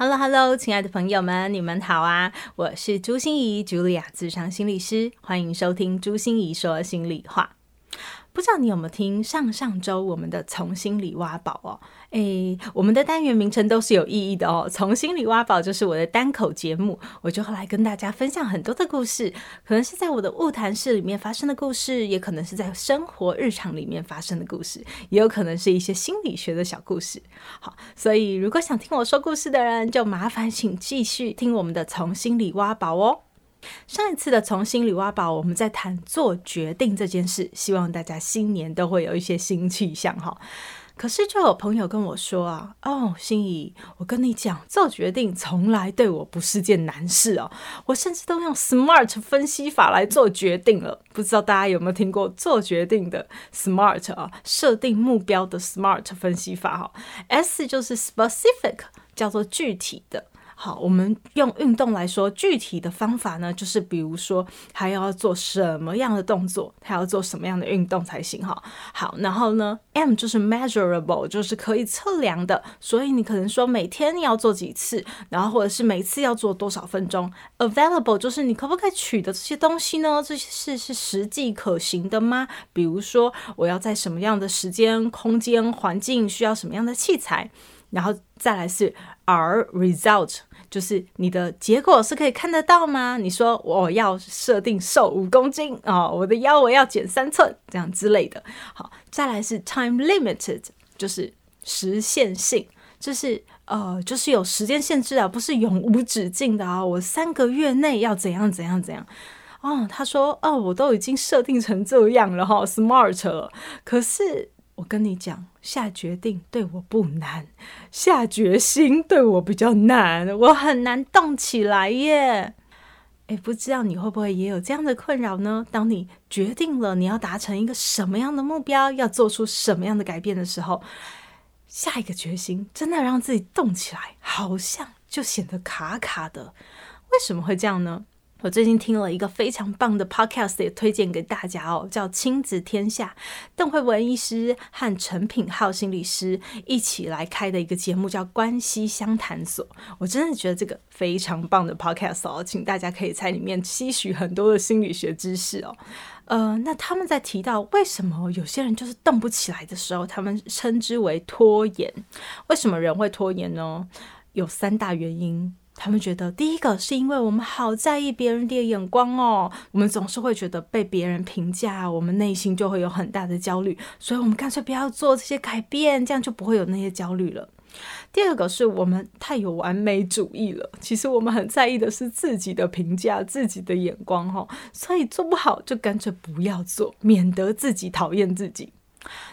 Hello，Hello，亲爱的朋友们，你们好啊！我是朱心怡，茱莉亚自商心理师，欢迎收听朱心怡说心里话。不知道你有没有听上上周我们的从心里挖宝哦？诶，我们的单元名称都是有意义的哦。从心里挖宝就是我的单口节目，我就会来跟大家分享很多的故事，可能是在我的物谈室里面发生的故事，也可能是在生活日常里面发生的故事，也有可能是一些心理学的小故事。好，所以如果想听我说故事的人，就麻烦请继续听我们的从心里挖宝哦。上一次的从心里挖宝，我们在谈做决定这件事，希望大家新年都会有一些新气象哈。可是就有朋友跟我说啊，哦，心仪，我跟你讲，做决定从来对我不是件难事哦，我甚至都用 SMART 分析法来做决定了。不知道大家有没有听过做决定的 SMART 啊？设定目标的 SMART 分析法哈，S 就是 specific，叫做具体的。好，我们用运动来说，具体的方法呢，就是比如说，还要做什么样的动作，还要做什么样的运动才行哈。好，然后呢，M 就是 measurable，就是可以测量的，所以你可能说每天你要做几次，然后或者是每次要做多少分钟。Available 就是你可不可以取得这些东西呢？这些事是实际可行的吗？比如说，我要在什么样的时间、空间、环境需要什么样的器材，然后再来是 R result。就是你的结果是可以看得到吗？你说我要设定瘦五公斤、哦，我的腰围要减三寸，这样之类的。好，再来是 time limited，就是时限性，就是呃，就是有时间限制啊，不是永无止境的啊。我三个月内要怎样怎样怎样。哦，他说哦，我都已经设定成这样了哈，smart 了，可是。我跟你讲，下决定对我不难，下决心对我比较难，我很难动起来耶。诶，不知道你会不会也有这样的困扰呢？当你决定了你要达成一个什么样的目标，要做出什么样的改变的时候，下一个决心真的让自己动起来，好像就显得卡卡的。为什么会这样呢？我最近听了一个非常棒的 podcast，也推荐给大家哦，叫《亲子天下》，邓惠文医师和陈品浩心理师一起来开的一个节目，叫《关系相谈所》。我真的觉得这个非常棒的 podcast 哦，请大家可以在里面吸取很多的心理学知识哦。呃，那他们在提到为什么有些人就是动不起来的时候，他们称之为拖延。为什么人会拖延呢？有三大原因。他们觉得，第一个是因为我们好在意别人的眼光哦，我们总是会觉得被别人评价，我们内心就会有很大的焦虑，所以我们干脆不要做这些改变，这样就不会有那些焦虑了。第二个是我们太有完美主义了，其实我们很在意的是自己的评价、自己的眼光哦，所以做不好就干脆不要做，免得自己讨厌自己。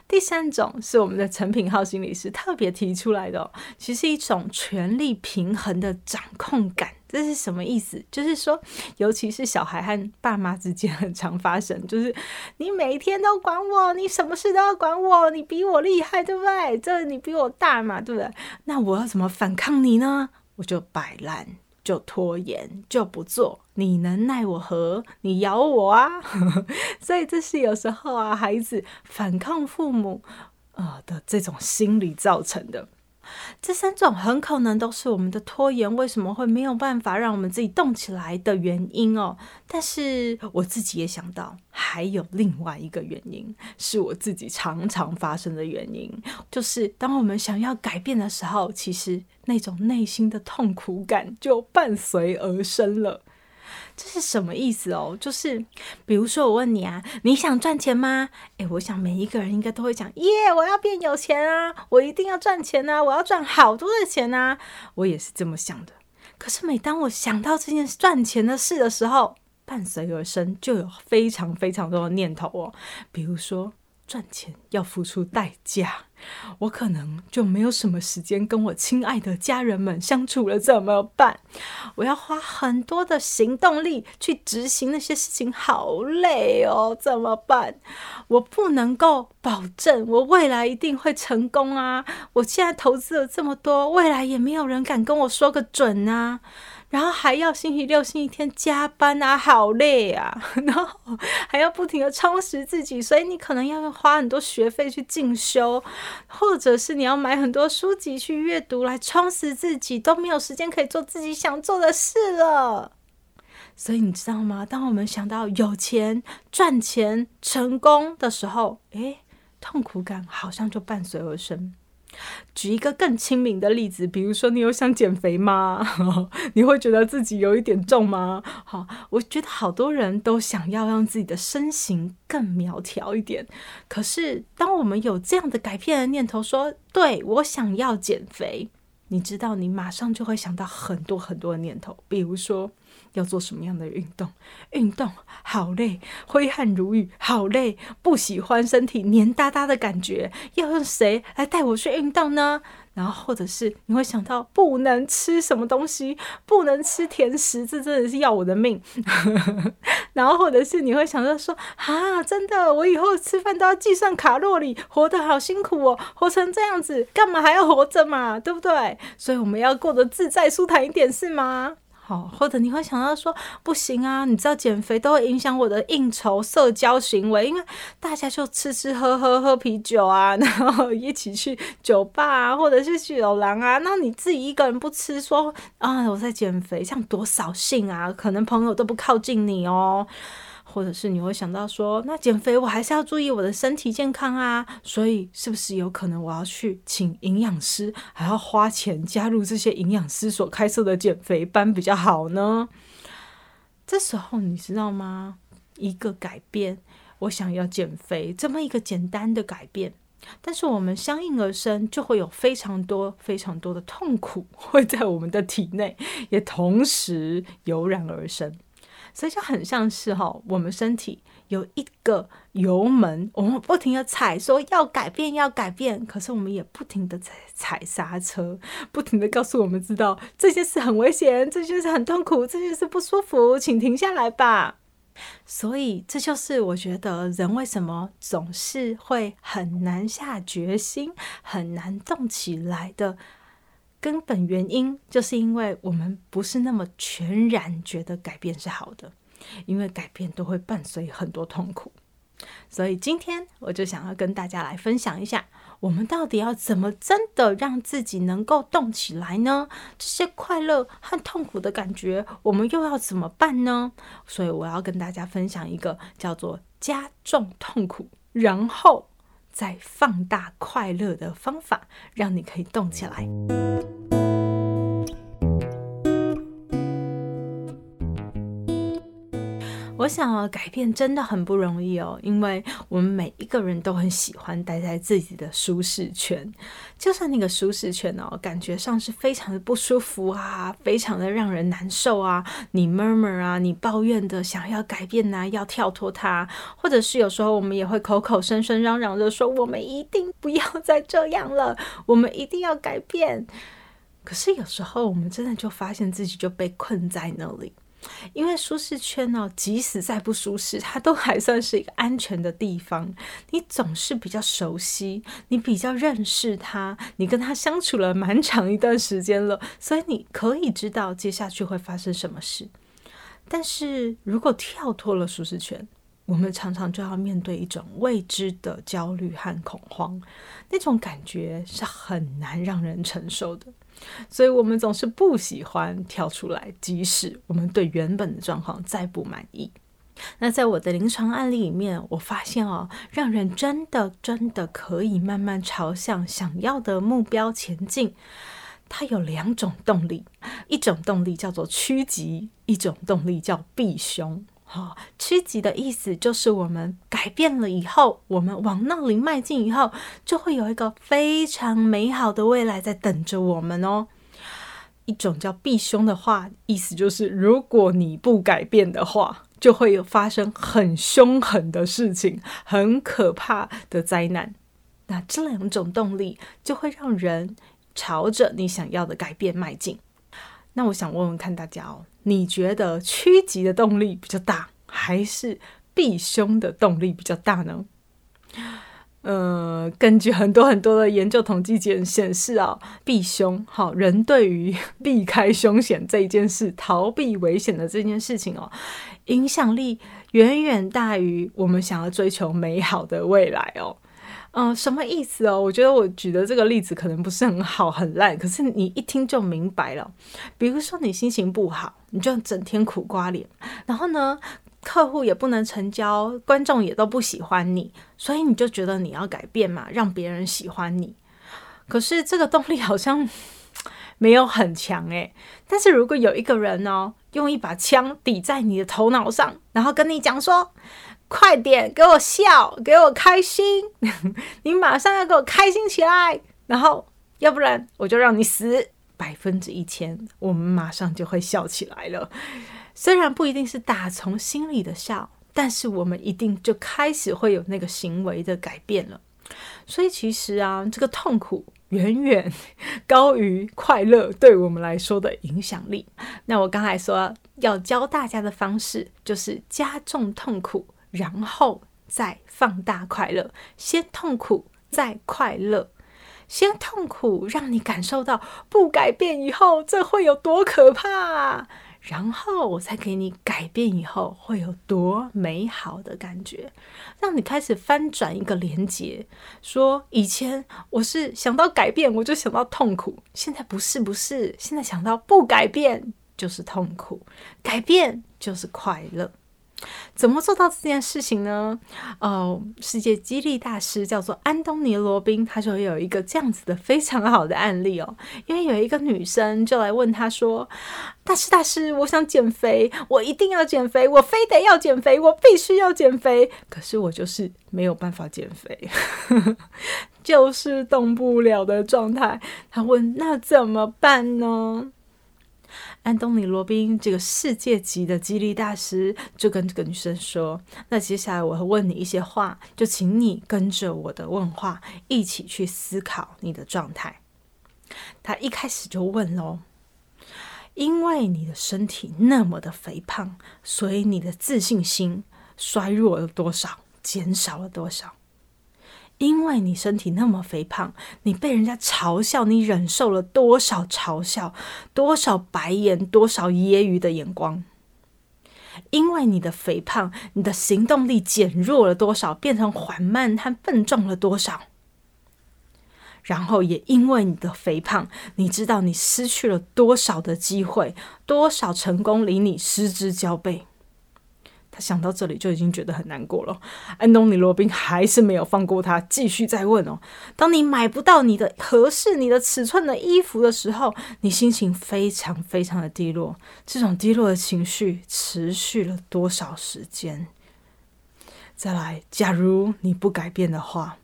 第三种是我们的陈品浩心理师特别提出来的，其实一种权力平衡的掌控感，这是什么意思？就是说，尤其是小孩和爸妈之间很常发生，就是你每天都管我，你什么事都要管我，你比我厉害，对不对？这你比我大嘛，对不对？那我要怎么反抗你呢？我就摆烂。就拖延，就不做，你能奈我何？你咬我啊！所以这是有时候啊，孩子反抗父母呃的这种心理造成的。这三种很可能都是我们的拖延为什么会没有办法让我们自己动起来的原因哦。但是我自己也想到，还有另外一个原因，是我自己常常发生的原因，就是当我们想要改变的时候，其实那种内心的痛苦感就伴随而生了。这是什么意思哦？就是比如说，我问你啊，你想赚钱吗？诶，我想每一个人应该都会讲，耶，我要变有钱啊，我一定要赚钱啊，我要赚好多的钱啊。我也是这么想的。可是每当我想到这件赚钱的事的时候，伴随而生就有非常非常多的念头哦。比如说，赚钱要付出代价。我可能就没有什么时间跟我亲爱的家人们相处了，怎么办？我要花很多的行动力去执行那些事情，好累哦，怎么办？我不能够保证我未来一定会成功啊！我现在投资了这么多，未来也没有人敢跟我说个准啊！然后还要星期六、星期天加班啊，好累啊！然后还要不停的充实自己，所以你可能要花很多学费去进修，或者是你要买很多书籍去阅读来充实自己，都没有时间可以做自己想做的事了。所以你知道吗？当我们想到有钱、赚钱、成功的时候，诶，痛苦感好像就伴随而生。举一个更亲民的例子，比如说你有想减肥吗？你会觉得自己有一点重吗？好，我觉得好多人都想要让自己的身形更苗条一点。可是，当我们有这样的改变的念头，说对，我想要减肥，你知道，你马上就会想到很多很多的念头，比如说。要做什么样的运动？运动好累，挥汗如雨，好累，不喜欢身体黏哒哒的感觉。要用谁来带我去运动呢？然后或者是你会想到不能吃什么东西，不能吃甜食，这真的是要我的命。然后或者是你会想到说啊，真的，我以后吃饭都要计算卡路里，活得好辛苦哦，活成这样子，干嘛还要活着嘛？对不对？所以我们要过得自在舒坦一点，是吗？好，或者你会想到说，不行啊，你知道减肥都会影响我的应酬社交行为，因为大家就吃吃喝喝喝啤酒啊，然后一起去酒吧啊，或者是去酒廊啊，那你自己一个人不吃，说啊我在减肥，这样多扫兴啊，可能朋友都不靠近你哦。或者是你会想到说，那减肥我还是要注意我的身体健康啊，所以是不是有可能我要去请营养师，还要花钱加入这些营养师所开设的减肥班比较好呢？这时候你知道吗？一个改变，我想要减肥，这么一个简单的改变，但是我们相应而生就会有非常多非常多的痛苦 会在我们的体内，也同时油然而生。所以就很像是哈，我们身体有一个油门，我们不停的踩，说要改变，要改变，可是我们也不停的踩踩刹车，不停的告诉我们知道这件事很危险，这件事很痛苦，这件事不舒服，请停下来吧。所以这就是我觉得人为什么总是会很难下决心，很难动起来的。根本原因就是因为我们不是那么全然觉得改变是好的，因为改变都会伴随很多痛苦。所以今天我就想要跟大家来分享一下，我们到底要怎么真的让自己能够动起来呢？这些快乐和痛苦的感觉，我们又要怎么办呢？所以我要跟大家分享一个叫做加重痛苦，然后。在放大快乐的方法，让你可以动起来。我想改变真的很不容易哦，因为我们每一个人都很喜欢待在自己的舒适圈，就算那个舒适圈哦，感觉上是非常的不舒服啊，非常的让人难受啊，你 murmur 啊，你抱怨的想要改变呐、啊，要跳脱它，或者是有时候我们也会口口声声嚷嚷着说，我们一定不要再这样了，我们一定要改变。可是有时候我们真的就发现自己就被困在那里。因为舒适圈呢，即使再不舒适，它都还算是一个安全的地方。你总是比较熟悉，你比较认识他，你跟他相处了蛮长一段时间了，所以你可以知道接下去会发生什么事。但是如果跳脱了舒适圈，我们常常就要面对一种未知的焦虑和恐慌，那种感觉是很难让人承受的。所以，我们总是不喜欢跳出来，即使我们对原本的状况再不满意。那在我的临床案例里面，我发现哦，让人真的真的可以慢慢朝向想要的目标前进。它有两种动力，一种动力叫做趋吉，一种动力叫避凶。哦，趋吉的意思就是我们改变了以后，我们往那里迈进以后，就会有一个非常美好的未来在等着我们哦。一种叫避凶的话，意思就是如果你不改变的话，就会有发生很凶狠的事情，很可怕的灾难。那这两种动力就会让人朝着你想要的改变迈进。那我想问问看大家哦，你觉得趋吉的动力比较大，还是避凶的动力比较大呢？呃，根据很多很多的研究统计检显示啊，避凶好，人对于避开凶险这一件事、逃避危险的这件事情哦，影响力远远大于我们想要追求美好的未来哦。嗯、什么意思哦？我觉得我举的这个例子可能不是很好，很烂，可是你一听就明白了。比如说你心情不好，你就整天苦瓜脸，然后呢，客户也不能成交，观众也都不喜欢你，所以你就觉得你要改变嘛，让别人喜欢你。可是这个动力好像 没有很强诶。但是如果有一个人哦，用一把枪抵在你的头脑上，然后跟你讲说：“快点给我笑，给我开心，你马上要给我开心起来，然后要不然我就让你死。”百分之一千，我们马上就会笑起来了。虽然不一定是打从心里的笑，但是我们一定就开始会有那个行为的改变了。所以其实啊，这个痛苦远远高于快乐对我们来说的影响力。那我刚才说要教大家的方式，就是加重痛苦，然后再放大快乐。先痛苦，再快乐。先痛苦，让你感受到不改变以后这会有多可怕。然后我再给你改变以后会有多美好的感觉，让你开始翻转一个连结，说以前我是想到改变我就想到痛苦，现在不是不是，现在想到不改变就是痛苦，改变就是快乐。怎么做到这件事情呢？哦，世界激励大师叫做安东尼·罗宾，他就有一个这样子的非常好的案例哦。因为有一个女生就来问他说：“大师，大师，我想减肥，我一定要减肥，我非得要减肥，我必须要减肥。可是我就是没有办法减肥，就是动不了的状态。”他问：“那怎么办呢？”安东尼·罗宾这个世界级的激励大师就跟这个女生说：“那接下来我会问你一些话，就请你跟着我的问话一起去思考你的状态。”他一开始就问喽：“因为你的身体那么的肥胖，所以你的自信心衰弱了多少？减少了多少？”因为你身体那么肥胖，你被人家嘲笑，你忍受了多少嘲笑，多少白眼，多少揶揄的眼光？因为你的肥胖，你的行动力减弱了多少，变成缓慢和笨重了多少？然后也因为你的肥胖，你知道你失去了多少的机会，多少成功离你失之交臂？他想到这里就已经觉得很难过了。安东尼·罗宾还是没有放过他，继续再问哦：当你买不到你的合适你的尺寸的衣服的时候，你心情非常非常的低落。这种低落的情绪持续了多少时间？再来，假如你不改变的话，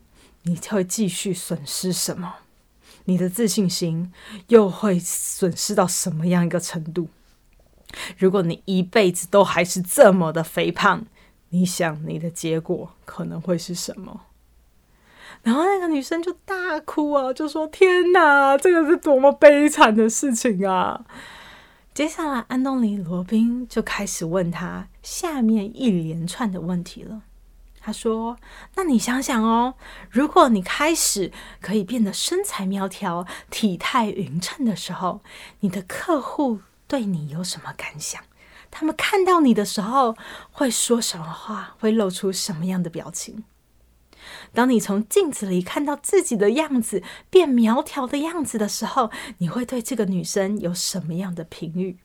你会继续损失什么？你的自信心又会损失到什么样一个程度？如果你一辈子都还是这么的肥胖，你想你的结果可能会是什么？然后那个女生就大哭啊，就说：“天哪，这个是多么悲惨的事情啊！”接下来，安东尼·罗宾就开始问他下面一连串的问题了。他说：“那你想想哦，如果你开始可以变得身材苗条、体态匀称的时候，你的客户……”对你有什么感想？他们看到你的时候会说什么话？会露出什么样的表情？当你从镜子里看到自己的样子变苗条的样子的时候，你会对这个女生有什么样的评语？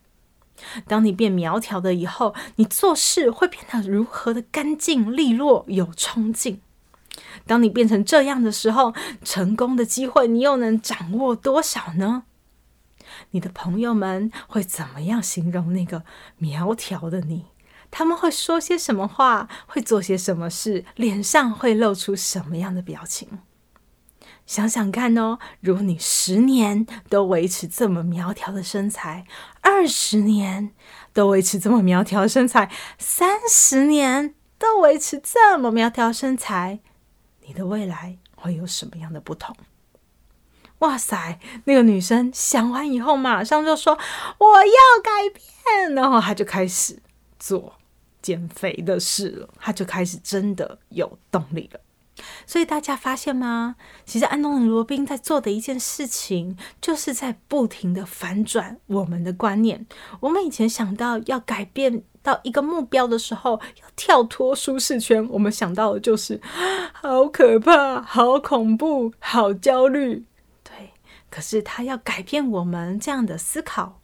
当你变苗条了以后，你做事会变得如何的干净利落、有冲劲？当你变成这样的时候，成功的机会你又能掌握多少呢？你的朋友们会怎么样形容那个苗条的你？他们会说些什么话？会做些什么事？脸上会露出什么样的表情？想想看哦，如果你十年都维持这么苗条的身材，二十年都维持这么苗条身材，三十年都维持这么苗条身材，你的未来会有什么样的不同？哇塞！那个女生想完以后，马上就说：“我要改变。”然后她就开始做减肥的事了，她就开始真的有动力了。所以大家发现吗？其实安东尼·罗宾在做的一件事情，就是在不停的反转我们的观念。我们以前想到要改变到一个目标的时候，要跳脱舒适圈，我们想到的就是好可怕、好恐怖、好焦虑。可是他要改变我们这样的思考。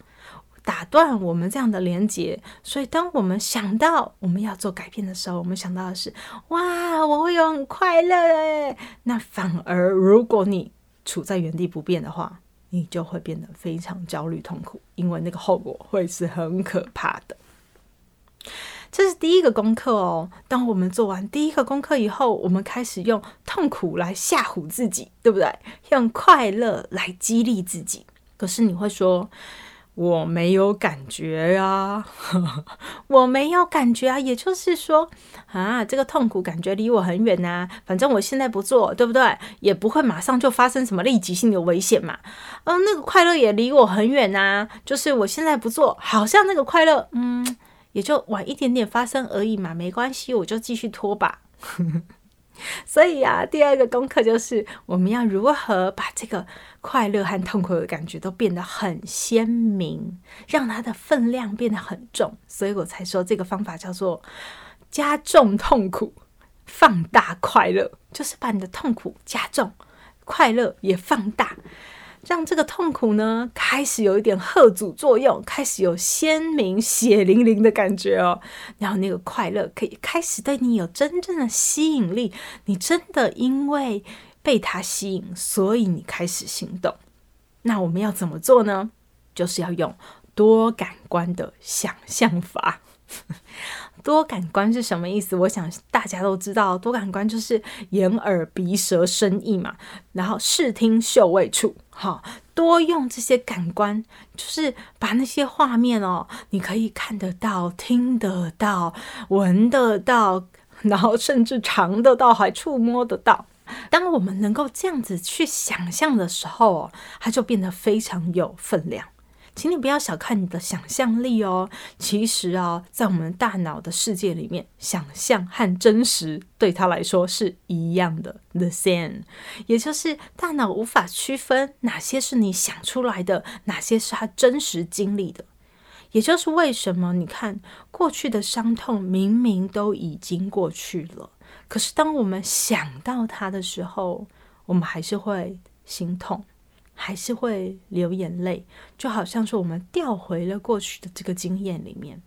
打断我们这样的连接，所以当我们想到我们要做改变的时候，我们想到的是哇，我会有很快乐诶。那反而如果你处在原地不变的话，你就会变得非常焦虑痛苦，因为那个后果会是很可怕的。这是第一个功课哦。当我们做完第一个功课以后，我们开始用痛苦来吓唬自己，对不对？用快乐来激励自己。可是你会说，我没有感觉呀、我没有感觉啊，也就是说啊，这个痛苦感觉离我很远呐、反正我现在不做，对不对？也不会马上就发生什么立即性的危险嘛。嗯、那个快乐也离我很远呐、就是我现在不做，好像那个快乐，嗯，也就晚一点点发生而已嘛，没关系，我就继续拖吧。所以呀、啊，第二个功课就是我们要如何把这个快乐和痛苦的感觉都变得很鲜明，让它的分量变得很重。所以我才说这个方法叫做加重痛苦，放大快乐，就是把你的痛苦加重，快乐也放大。让这个痛苦呢，开始有一点吓阻作用，开始有鲜明血淋淋的感觉哦。然后那个快乐可以开始对你有真正的吸引力，你真的因为被它吸引，所以你开始行动。那我们要怎么做呢？就是要用多感官的想象法。多感官是什么意思？我想大家都知道，多感官就是眼、耳、鼻、舌、身、意嘛。然后视听嗅味触，好，多用这些感官，就是把那些画面哦，你可以看得到、听得到、闻得到，然后甚至尝得到，还触摸得到。当我们能够这样子去想象的时候，它就变得非常有分量。请你不要小看你的想象力哦。其实啊，在我们大脑的世界里面，想象和真实对他来说是一样的，the same。也就是大脑无法区分哪些是你想出来的，哪些是他真实经历的。也就是为什么你看过去的伤痛明明都已经过去了，可是当我们想到他的时候，我们还是会心痛。还是会流眼泪，就好像是我们调回了过去的这个经验里面，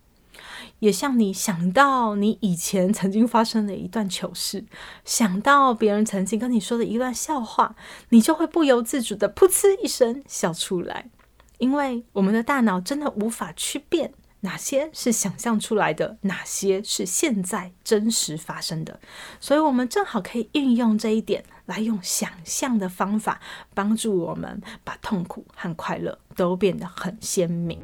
也像你想到你以前曾经发生的一段糗事，想到别人曾经跟你说的一段笑话，你就会不由自主的噗嗤一声笑出来，因为我们的大脑真的无法去变。哪些是想象出来的，哪些是现在真实发生的？所以，我们正好可以运用这一点，来用想象的方法，帮助我们把痛苦和快乐都变得很鲜明。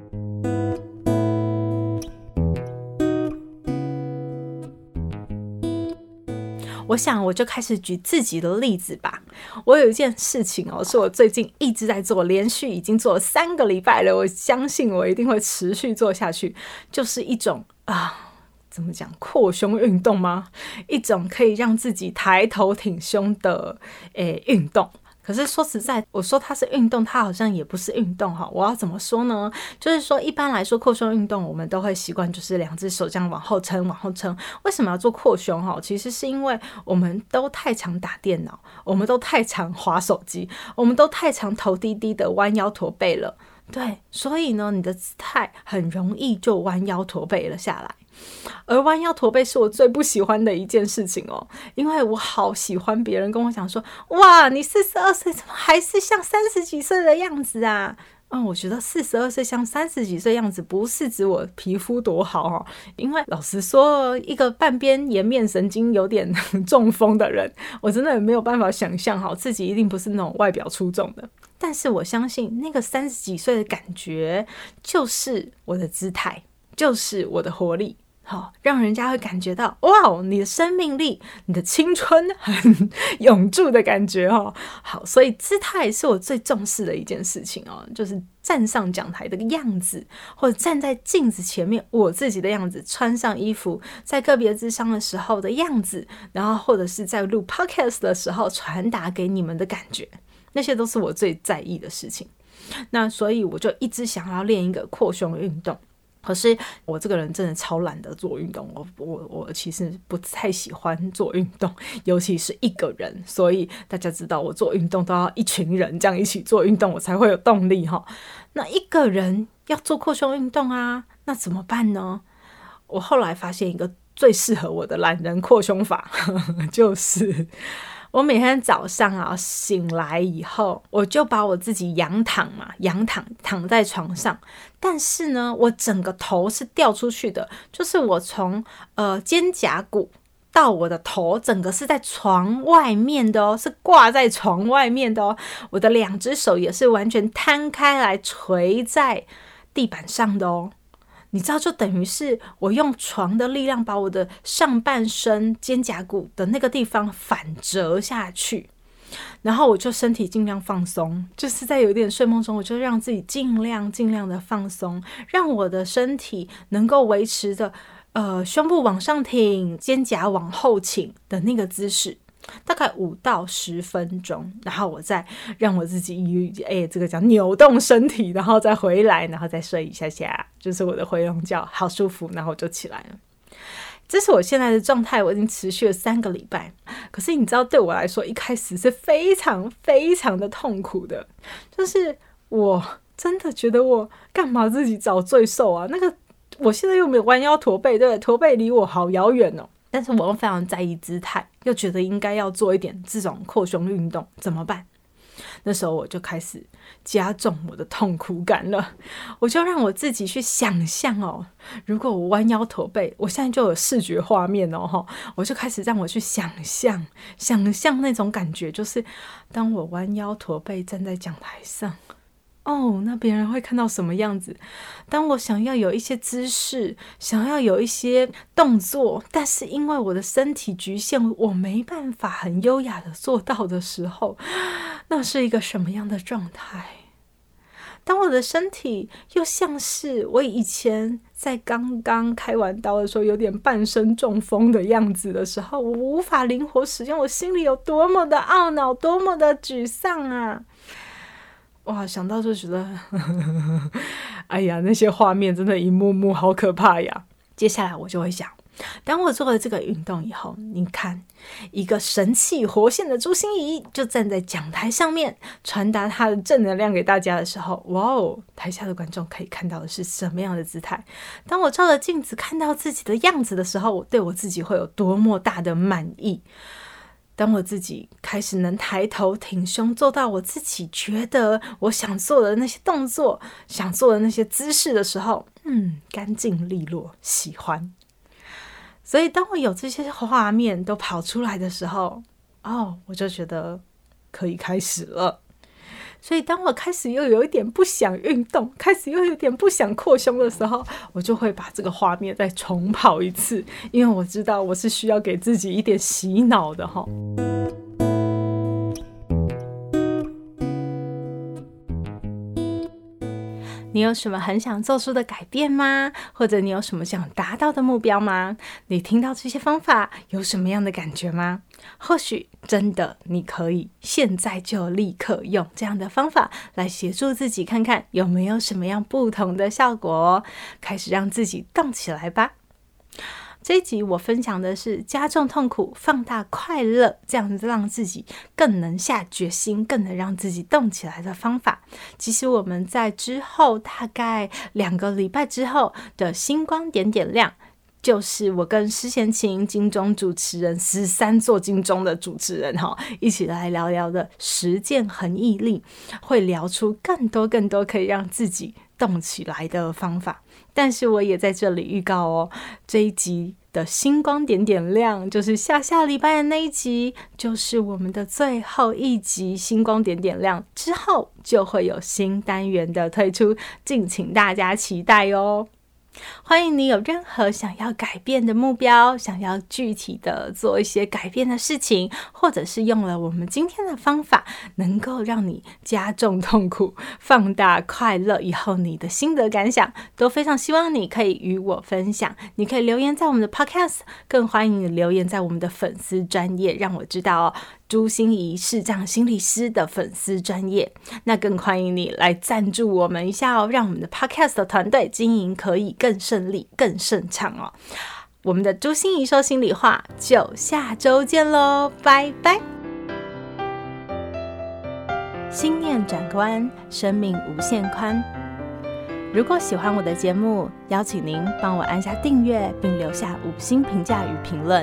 我想，我就开始举自己的例子吧。我有一件事情哦，是我最近一直在做，连续已经做了三个礼拜了。我相信我一定会持续做下去，就是一种啊，怎么讲，扩胸运动吗？一种可以让自己抬头挺胸的诶运动。可是说实在，我说它是运动，它好像也不是运动哈。我要怎么说呢？就是说，一般来说扩胸运动，我们都会习惯就是两只手这样往后撑，往后撑。为什么要做扩胸哈？其实是因为我们都太常打电脑，我们都太常划手机，我们都太常头低低的弯腰驼背了。对，所以呢，你的姿态很容易就弯腰驼背了下来。而弯腰驼背是我最不喜欢的一件事情哦，因为我好喜欢别人跟我讲说：“哇，你四十二岁怎么还是像三十几岁的样子啊？”嗯，我觉得四十二岁像三十几岁样子，不是指我皮肤多好哦，因为老实说，一个半边颜面神经有点 中风的人，我真的没有办法想象哈，自己一定不是那种外表出众的。但是我相信，那个三十几岁的感觉，就是我的姿态，就是我的活力。好，让人家会感觉到哇，你的生命力、你的青春很永驻的感觉哦。好，所以姿态是我最重视的一件事情哦，就是站上讲台的样子，或者站在镜子前面我自己的样子，穿上衣服，在个别智商的时候的样子，然后或者是在录 podcast 的时候传达给你们的感觉，那些都是我最在意的事情。那所以我就一直想要练一个扩胸运动。可是我这个人真的超懒得做运动，我我我其实不太喜欢做运动，尤其是一个人。所以大家知道，我做运动都要一群人这样一起做运动，我才会有动力哈。那一个人要做扩胸运动啊，那怎么办呢？我后来发现一个最适合我的懒人扩胸法，就是。我每天早上啊醒来以后，我就把我自己仰躺嘛，仰躺躺在床上，但是呢，我整个头是掉出去的，就是我从呃肩胛骨到我的头，整个是在床外面的哦，是挂在床外面的哦，我的两只手也是完全摊开来垂在地板上的哦。你知道，就等于是我用床的力量把我的上半身肩胛骨的那个地方反折下去，然后我就身体尽量放松，就是在有一点睡梦中，我就让自己尽量尽量的放松，让我的身体能够维持着呃胸部往上挺，肩胛往后倾的那个姿势。大概五到十分钟，然后我再让我自己哎、这个叫扭动身体，然后再回来，然后再睡一下下，就是我的回笼觉，好舒服，然后我就起来了。这是我现在的状态，我已经持续了三个礼拜。可是你知道，对我来说，一开始是非常非常的痛苦的，就是我真的觉得我干嘛自己找罪受啊？那个我现在又没有弯腰驼背，对，驼背离我好遥远哦。但是我又非常在意姿态，又觉得应该要做一点这种扩胸运动，怎么办？那时候我就开始加重我的痛苦感了。我就让我自己去想象哦，如果我弯腰驼背，我现在就有视觉画面哦，我就开始让我去想象，想象那种感觉，就是当我弯腰驼背站在讲台上。哦，那别人会看到什么样子？当我想要有一些姿势，想要有一些动作，但是因为我的身体局限，我没办法很优雅的做到的时候，那是一个什么样的状态？当我的身体又像是我以前在刚刚开完刀的时候，有点半身中风的样子的时候，我无法灵活使用，我心里有多么的懊恼，多么的沮丧啊！哇，想到就觉得，哎呀，那些画面真的一幕幕好可怕呀！接下来我就会想，当我做了这个运动以后，你看，一个神气活现的朱心仪就站在讲台上面，传达他的正能量给大家的时候，哇哦，台下的观众可以看到的是什么样的姿态？当我照着镜子看到自己的样子的时候，我对我自己会有多么大的满意？当我自己开始能抬头挺胸，做到我自己觉得我想做的那些动作、想做的那些姿势的时候，嗯，干净利落，喜欢。所以，当我有这些画面都跑出来的时候，哦，我就觉得可以开始了。所以，当我开始又有一点不想运动，开始又有点不想扩胸的时候，我就会把这个画面再重跑一次，因为我知道我是需要给自己一点洗脑的哈。你有什么很想做出的改变吗？或者你有什么想达到的目标吗？你听到这些方法有什么样的感觉吗？或许真的你可以现在就立刻用这样的方法来协助自己，看看有没有什么样不同的效果，开始让自己动起来吧。这一集我分享的是加重痛苦，放大快乐，这样子让自己更能下决心，更能让自己动起来的方法。其实我们在之后大概两个礼拜之后的星光点点亮，就是我跟施贤琴金钟主持人十三座金钟的主持人哈，一起来聊聊的实践恒毅力，会聊出更多更多可以让自己动起来的方法。但是我也在这里预告哦，这一集的星光点点亮，就是下下礼拜的那一集，就是我们的最后一集。星光点点亮之后，就会有新单元的推出，敬请大家期待哦。欢迎你有任何想要改变的目标，想要具体的做一些改变的事情，或者是用了我们今天的方法，能够让你加重痛苦、放大快乐，以后你的心得感想都非常希望你可以与我分享。你可以留言在我们的 Podcast，更欢迎你留言在我们的粉丝专页，让我知道哦。朱心怡视障心理师的粉丝专业，那更欢迎你来赞助我们一下哦，让我们的 Podcast 团队经营可以更顺利、更顺畅哦。我们的朱心怡说心里话，就下周见喽，拜拜。心念转个弯，生命无限宽。如果喜欢我的节目，邀请您帮我按下订阅，并留下五星评价与评论。